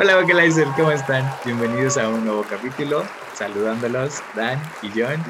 Hola Vocalizer, ¿cómo están? Bienvenidos a un nuevo capítulo. Saludándolos, Dan y John.